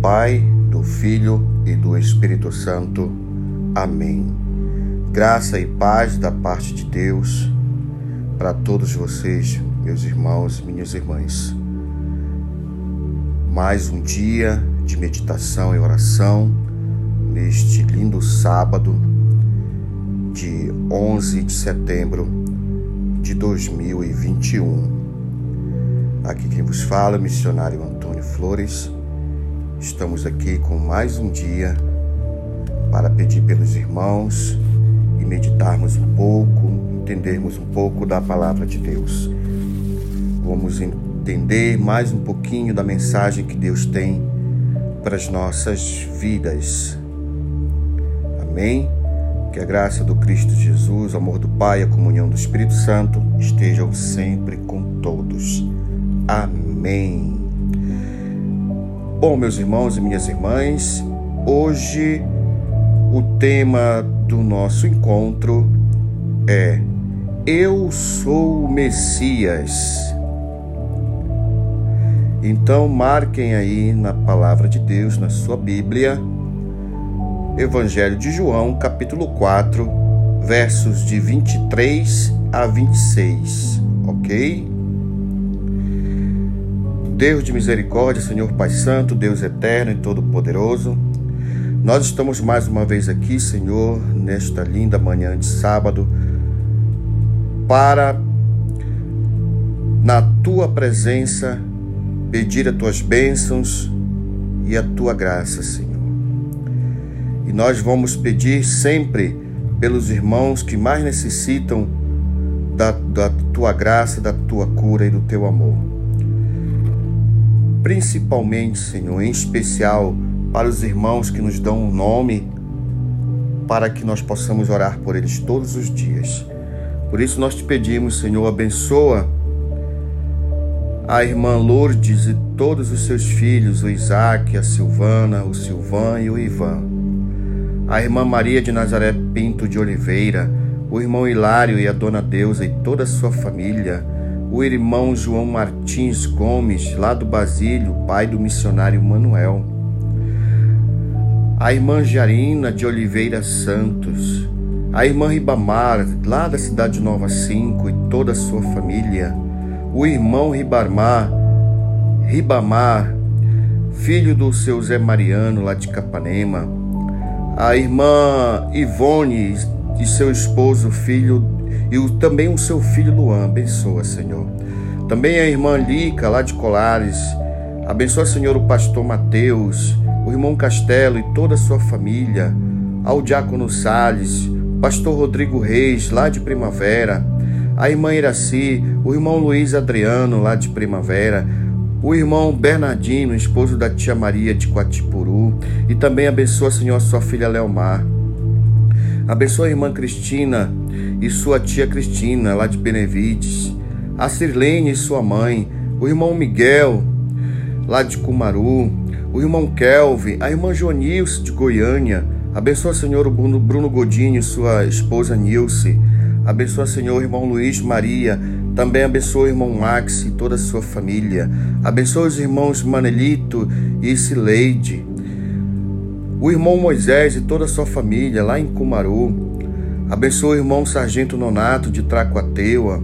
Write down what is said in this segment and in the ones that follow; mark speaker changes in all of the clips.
Speaker 1: Pai, do Filho e do Espírito Santo. Amém. Graça e paz da parte de Deus para todos vocês, meus irmãos e minhas irmãs. Mais um dia de meditação e oração neste lindo sábado de 11 de setembro de 2021. Aqui quem vos fala, missionário Antônio Flores Estamos aqui com mais um dia para pedir pelos irmãos e meditarmos um pouco, entendermos um pouco da palavra de Deus. Vamos entender mais um pouquinho da mensagem que Deus tem para as nossas vidas. Amém? Que a graça do Cristo Jesus, o amor do Pai a comunhão do Espírito Santo estejam sempre com todos. Amém. Bom, meus irmãos e minhas irmãs, hoje o tema do nosso encontro é Eu sou o Messias. Então, marquem aí na palavra de Deus, na sua Bíblia, Evangelho de João, capítulo 4, versos de 23 a 26, ok? Deus de misericórdia, Senhor Pai Santo, Deus eterno e todo-poderoso, nós estamos mais uma vez aqui, Senhor, nesta linda manhã de sábado, para, na tua presença, pedir as tuas bênçãos e a tua graça, Senhor. E nós vamos pedir sempre pelos irmãos que mais necessitam da, da tua graça, da tua cura e do teu amor principalmente, Senhor, em especial para os irmãos que nos dão um nome, para que nós possamos orar por eles todos os dias. Por isso nós te pedimos, Senhor, abençoa a irmã Lourdes e todos os seus filhos, o Isaac, a Silvana, o Silvan e o Ivan. A irmã Maria de Nazaré Pinto de Oliveira, o irmão Hilário e a dona Deusa e toda a sua família o irmão João Martins Gomes, lá do Basílio, pai do missionário Manuel, a irmã Jarina de Oliveira Santos, a irmã Ribamar, lá da cidade Nova 5 e toda a sua família, o irmão Ribamar, Ribamar, filho do seu Zé Mariano, lá de Capanema, a irmã Ivone e seu esposo, filho e o, também o seu filho Luan. Abençoa, Senhor. Também a irmã Lica, lá de Colares. Abençoa, Senhor, o pastor Mateus, o irmão Castelo e toda a sua família. Ao diácono Sales, pastor Rodrigo Reis, lá de Primavera. A irmã Iraci, o irmão Luiz Adriano, lá de Primavera o irmão Bernardino, esposo da tia Maria de Quatipuru, e também abençoa, Senhor, sua filha Leomar. Abençoa a irmã Cristina e sua tia Cristina, lá de Benevides. A Sirlene e sua mãe. O irmão Miguel, lá de Cumaru. O irmão Kelvin. A irmã Joanilce, de Goiânia. Abençoa, Senhor, o Bruno Godinho e sua esposa Nilce. Abençoa, Senhor, o irmão Luiz Maria. Também abençoa o irmão Max e toda a sua família. Abençoa os irmãos Manelito e Sileide o irmão Moisés e toda a sua família lá em Cumaru. Abençoa o irmão Sargento Nonato de Tracoateua.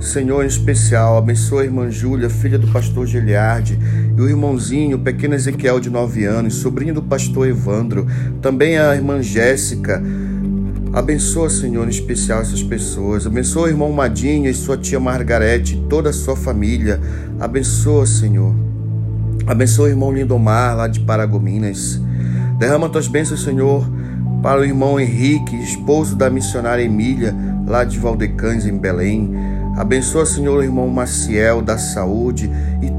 Speaker 1: Senhor, em especial, abençoa a irmã Júlia, filha do pastor Geliardi, e o irmãozinho, o pequeno Ezequiel de nove anos, sobrinho do pastor Evandro, também a irmã Jéssica. Abençoa, Senhor, em especial essas pessoas. Abençoa o irmão Madinha e sua tia Margarete e toda a sua família. Abençoa, Senhor. Abençoa o irmão Lindomar, lá de Paragominas. Derrama tuas bênçãos, Senhor, para o irmão Henrique, esposo da missionária Emília, lá de Valdecães, em Belém. Abençoa, Senhor, o irmão Maciel da saúde e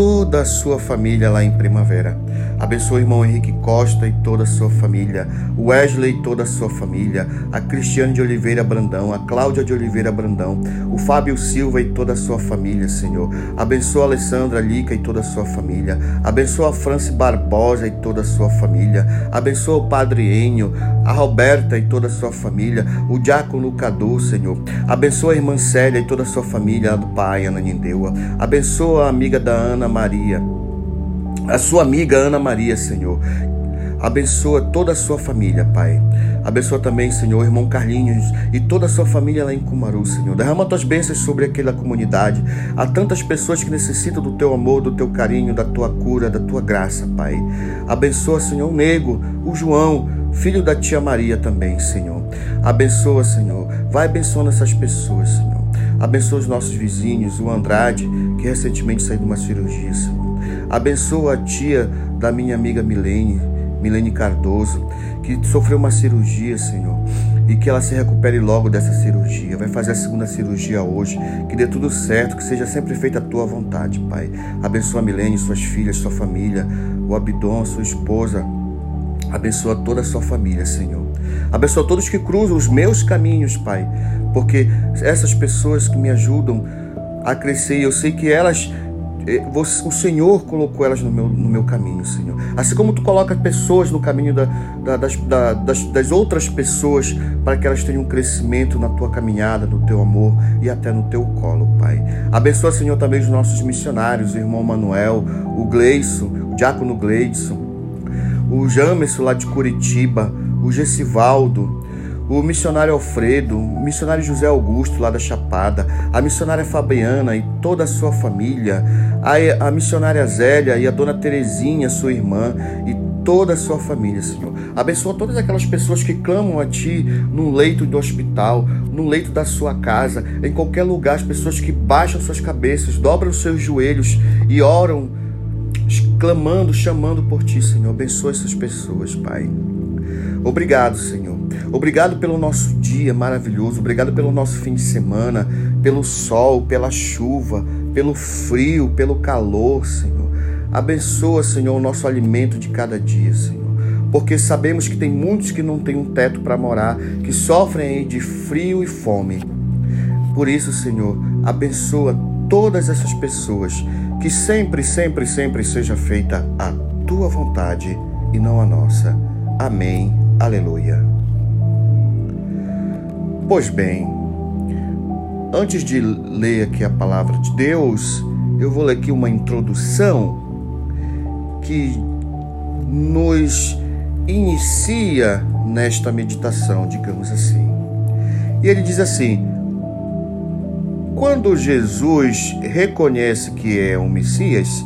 Speaker 1: toda a sua família lá em Primavera. Abençoa o irmão Henrique Costa e toda a sua família, Wesley e toda a sua família, a Cristiane de Oliveira Brandão, a Cláudia de Oliveira Brandão, o Fábio Silva e toda a sua família, Senhor. Abençoa a Alessandra Lica e toda a sua família. Abençoa a Franci Barbosa e toda a sua família. Abençoa o Padre Enio, a Roberta e toda a sua família, o Diácono Cadu, Senhor. Abençoa a irmã Célia e toda a sua família, a do pai, Ana Nindeua. Abençoa a amiga da Ana Maria a sua amiga Ana Maria, Senhor. Abençoa toda a sua família, Pai. Abençoa também, Senhor, o irmão Carlinhos e toda a sua família lá em Cumaru, Senhor. Derrama tuas bênçãos sobre aquela comunidade. Há tantas pessoas que necessitam do teu amor, do teu carinho, da tua cura, da tua graça, Pai. Abençoa, Senhor, o Nego, o João, filho da tia Maria também, Senhor. Abençoa, Senhor. Vai abençoando essas pessoas, Senhor. Abençoa os nossos vizinhos, o Andrade, que recentemente saiu de uma cirurgia, Senhor. Abençoa a tia da minha amiga Milene, Milene Cardoso, que sofreu uma cirurgia, Senhor, e que ela se recupere logo dessa cirurgia. Vai fazer a segunda cirurgia hoje, que dê tudo certo, que seja sempre feita a tua vontade, Pai. Abençoa a Milene, suas filhas, sua família, o Abdon, sua esposa. Abençoa toda a sua família, Senhor. Abençoa todos que cruzam os meus caminhos, Pai, porque essas pessoas que me ajudam a crescer, eu sei que elas é, o Senhor colocou elas no meu, no meu caminho, Senhor. Assim como tu coloca pessoas no caminho da, da, das, da, das, das, outras pessoas para que elas tenham um crescimento na tua caminhada, no teu amor e até no teu colo, Pai. Abençoa, Senhor, também os nossos missionários, o irmão Manuel, o Gleison, o diácono Gleison, o Jamerson lá de Curitiba, o Gessivaldo, o missionário Alfredo, o missionário José Augusto, lá da Chapada, a missionária Fabiana e toda a sua família, a, a missionária Zélia e a dona Terezinha, sua irmã, e toda a sua família, Senhor. Abençoa todas aquelas pessoas que clamam a Ti no leito do hospital, no leito da sua casa, em qualquer lugar, as pessoas que baixam suas cabeças, dobram seus joelhos e oram, clamando, chamando por Ti, Senhor. Abençoa essas pessoas, Pai. Obrigado, Senhor. Obrigado pelo nosso dia maravilhoso. Obrigado pelo nosso fim de semana, pelo sol, pela chuva, pelo frio, pelo calor, Senhor. Abençoa, Senhor, o nosso alimento de cada dia, Senhor. Porque sabemos que tem muitos que não têm um teto para morar, que sofrem de frio e fome. Por isso, Senhor, abençoa todas essas pessoas, que sempre, sempre, sempre seja feita a tua vontade e não a nossa. Amém Aleluia. Pois bem, antes de ler aqui a palavra de Deus, eu vou ler aqui uma introdução que nos inicia nesta meditação, digamos assim. E ele diz assim: quando Jesus reconhece que é o Messias,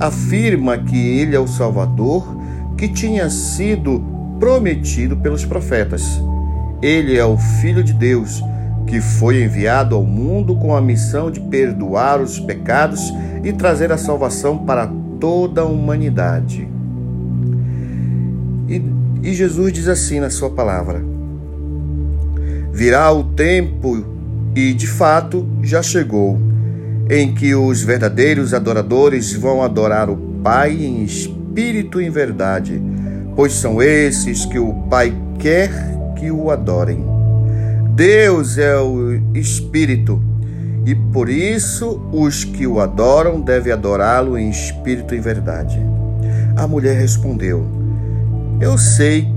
Speaker 1: afirma que ele é o Salvador que tinha sido prometido pelos profetas. Ele é o Filho de Deus, que foi enviado ao mundo com a missão de perdoar os pecados e trazer a salvação para toda a humanidade. E, e Jesus diz assim na sua palavra: Virá o tempo, e de fato já chegou, em que os verdadeiros adoradores vão adorar o Pai em espírito e em verdade pois são esses que o Pai quer que o adorem. Deus é o Espírito, e por isso os que o adoram devem adorá-lo em espírito e verdade. A mulher respondeu: Eu sei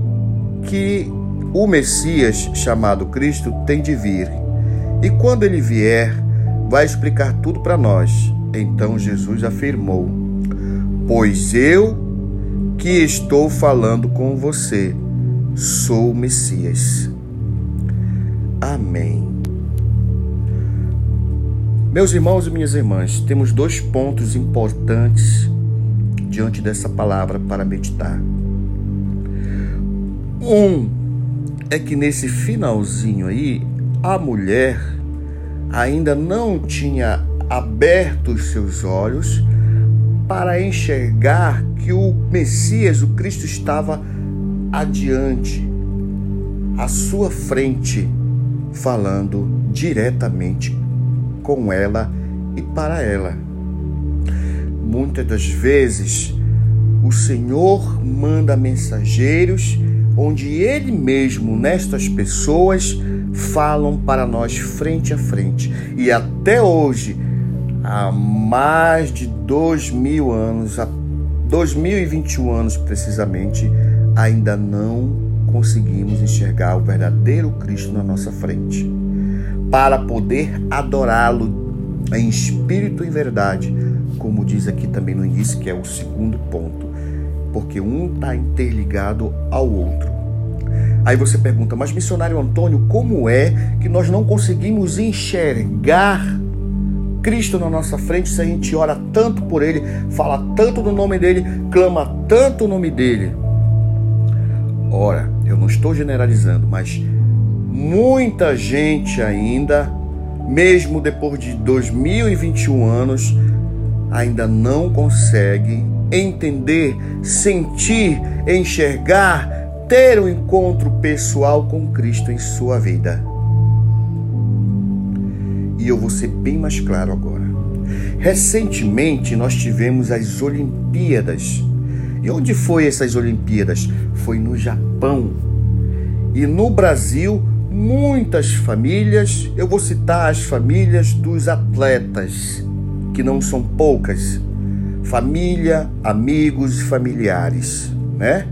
Speaker 1: que o Messias, chamado Cristo, tem de vir, e quando ele vier, vai explicar tudo para nós. Então Jesus afirmou: Pois eu que estou falando com você. Sou o Messias. Amém. Meus irmãos e minhas irmãs, temos dois pontos importantes diante dessa palavra para meditar. Um é que nesse finalzinho aí, a mulher ainda não tinha aberto os seus olhos para enxergar que o Messias, o Cristo, estava adiante, à sua frente, falando diretamente com ela e para ela. Muitas das vezes, o Senhor manda mensageiros onde Ele mesmo, nestas pessoas, falam para nós frente a frente. E até hoje, há mais de dois mil anos, há 2021 anos precisamente, ainda não conseguimos enxergar o verdadeiro Cristo na nossa frente. Para poder adorá-lo em espírito e verdade, como diz aqui também no início, que é o segundo ponto, porque um está interligado ao outro. Aí você pergunta, mas missionário Antônio, como é que nós não conseguimos enxergar Cristo na nossa frente se a gente ora tanto por Ele, fala tanto do nome dele, clama tanto o nome dele? Ora, eu não estou generalizando, mas muita gente ainda, mesmo depois de 2021 anos, ainda não consegue entender, sentir, enxergar, ter um encontro pessoal com Cristo em sua vida. E eu vou ser bem mais claro agora. Recentemente nós tivemos as Olimpíadas. E onde foi essas Olimpíadas? Foi no Japão. E no Brasil, muitas famílias, eu vou citar as famílias dos atletas, que não são poucas. Família, amigos e familiares, né?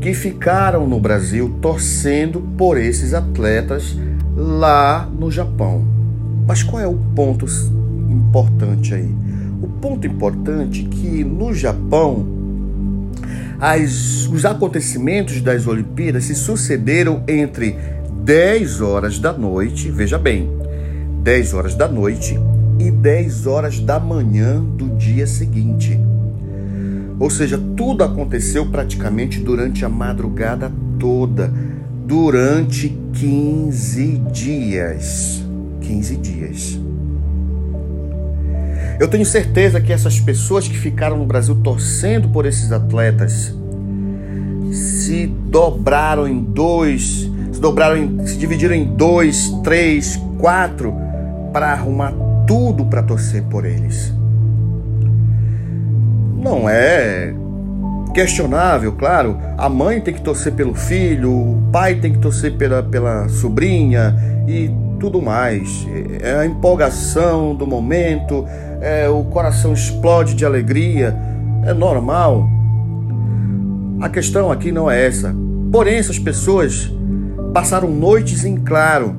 Speaker 1: Que ficaram no Brasil torcendo por esses atletas lá no Japão. Mas qual é o ponto importante aí? O ponto importante é que no Japão as, os acontecimentos das Olimpíadas se sucederam entre 10 horas da noite, veja bem, 10 horas da noite e 10 horas da manhã do dia seguinte. Ou seja, tudo aconteceu praticamente durante a madrugada toda durante 15 dias. 15 dias. Eu tenho certeza que essas pessoas que ficaram no Brasil torcendo por esses atletas se dobraram em dois, se dobraram, em, se dividiram em dois, três, quatro para arrumar tudo para torcer por eles. Não é questionável, claro. A mãe tem que torcer pelo filho, o pai tem que torcer pela, pela sobrinha e tudo mais. É a empolgação do momento, é, o coração explode de alegria, é normal. A questão aqui não é essa. Porém, essas pessoas passaram noites em claro,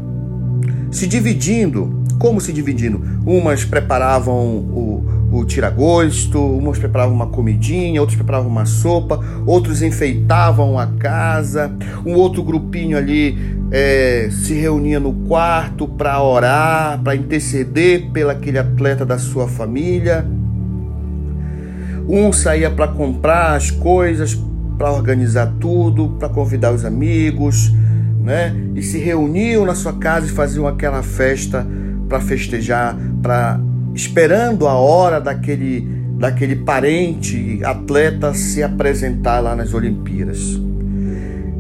Speaker 1: se dividindo. Como se dividindo? Umas preparavam o, o tiragosto, uns preparavam uma comidinha, outros preparavam uma sopa, outros enfeitavam a casa, um outro grupinho ali é, se reunia no quarto para orar, para interceder pelo aquele atleta da sua família. Um saía para comprar as coisas, para organizar tudo, para convidar os amigos, né? E se reuniam na sua casa e faziam aquela festa para festejar, para esperando a hora daquele, daquele parente atleta se apresentar lá nas Olimpíadas.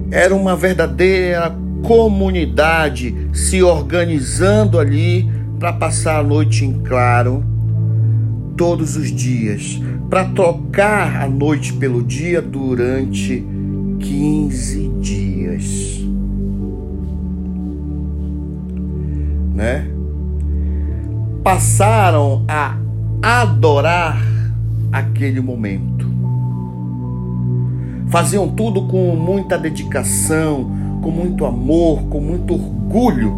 Speaker 1: Era uma verdadeira comunidade se organizando ali para passar a noite em claro todos os dias, para trocar a noite pelo dia durante 15 dias. Né? Passaram a adorar aquele momento. Faziam tudo com muita dedicação, com muito amor, com muito orgulho.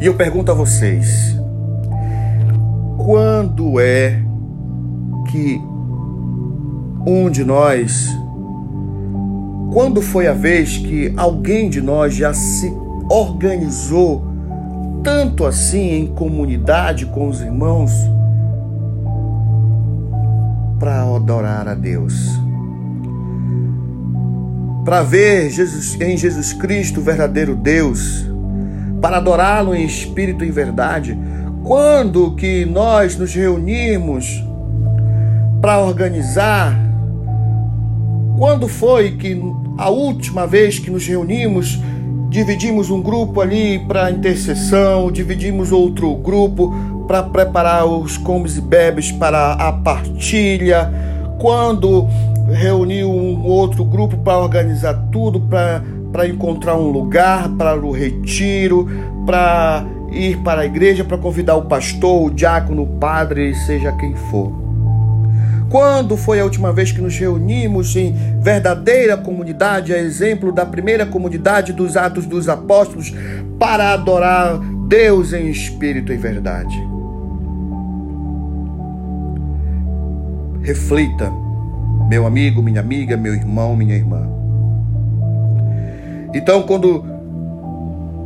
Speaker 1: E eu pergunto a vocês: quando é que um de nós, quando foi a vez que alguém de nós já se organizou tanto assim em comunidade com os irmãos para adorar a Deus. Para ver Jesus, em Jesus Cristo o verdadeiro Deus, para adorá-lo em espírito e verdade. Quando que nós nos reunimos para organizar? Quando foi que a última vez que nos reunimos dividimos um grupo ali para intercessão, dividimos outro grupo para preparar os comes e bebes para a partilha. Quando reuniu um outro grupo para organizar tudo, para encontrar um lugar para o retiro, para ir para a igreja, para convidar o pastor, o diácono, o padre, seja quem for. Quando foi a última vez que nos reunimos em verdadeira comunidade, a exemplo da primeira comunidade dos Atos dos Apóstolos, para adorar Deus em espírito e verdade? Reflita, meu amigo, minha amiga, meu irmão, minha irmã. Então, quando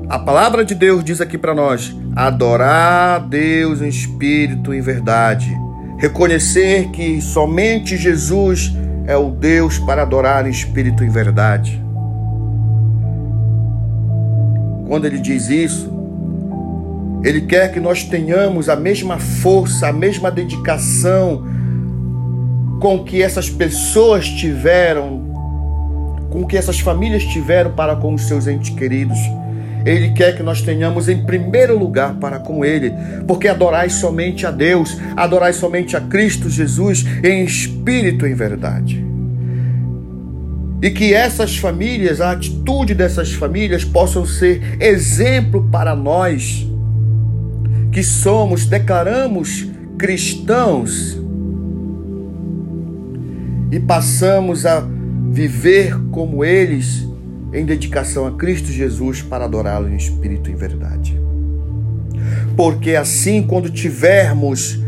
Speaker 1: a palavra de Deus diz aqui para nós: adorar Deus em espírito e verdade, reconhecer que somente Jesus é o Deus para adorar em espírito e verdade. Quando ele diz isso, ele quer que nós tenhamos a mesma força, a mesma dedicação com que essas pessoas tiveram, com que essas famílias tiveram para com os seus entes queridos. Ele quer que nós tenhamos em primeiro lugar para com Ele, porque adorais somente a Deus, adorais somente a Cristo Jesus em espírito e em verdade. E que essas famílias, a atitude dessas famílias possam ser exemplo para nós, que somos, declaramos cristãos e passamos a viver como eles em dedicação a Cristo Jesus para adorá-lo em espírito e em verdade. Porque assim, quando tivermos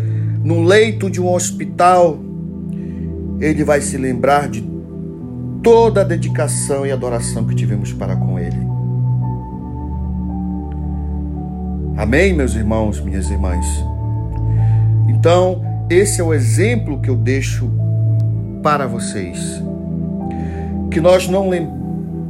Speaker 1: no leito de um hospital, ele vai se lembrar de toda a dedicação e adoração que tivemos para com ele. Amém, meus irmãos, minhas irmãs? Então, esse é o exemplo que eu deixo para vocês. Que nós não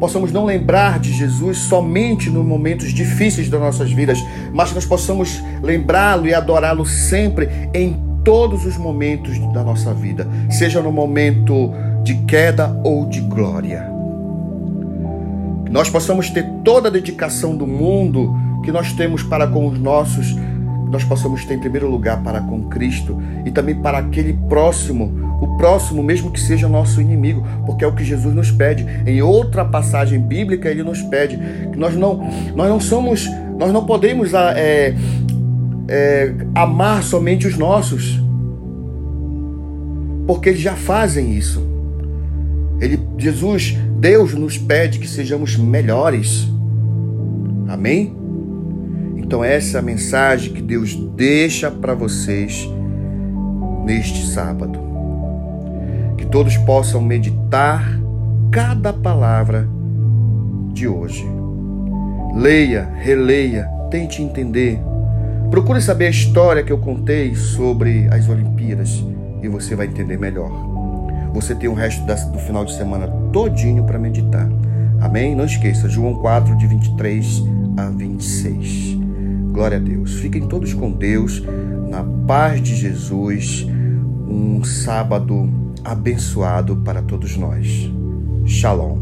Speaker 1: possamos não lembrar de Jesus somente nos momentos difíceis das nossas vidas, mas que nós possamos lembrá-lo e adorá-lo sempre em todos os momentos da nossa vida, seja no momento de queda ou de glória. Que nós possamos ter toda a dedicação do mundo que nós temos para com os nossos, nós possamos ter em primeiro lugar para com Cristo e também para aquele próximo próximo, mesmo que seja nosso inimigo, porque é o que Jesus nos pede. Em outra passagem bíblica, ele nos pede que nós não, nós não somos, nós não podemos ah, é, é, amar somente os nossos, porque eles já fazem isso. Ele, Jesus, Deus nos pede que sejamos melhores. Amém? Então essa é a mensagem que Deus deixa para vocês neste sábado todos possam meditar cada palavra de hoje. Leia, releia, tente entender. Procure saber a história que eu contei sobre as Olimpíadas e você vai entender melhor. Você tem o resto do final de semana todinho para meditar. Amém? Não esqueça, João 4, de 23 a 26. Glória a Deus. Fiquem todos com Deus, na paz de Jesus. Um sábado abençoado para todos nós. Shalom.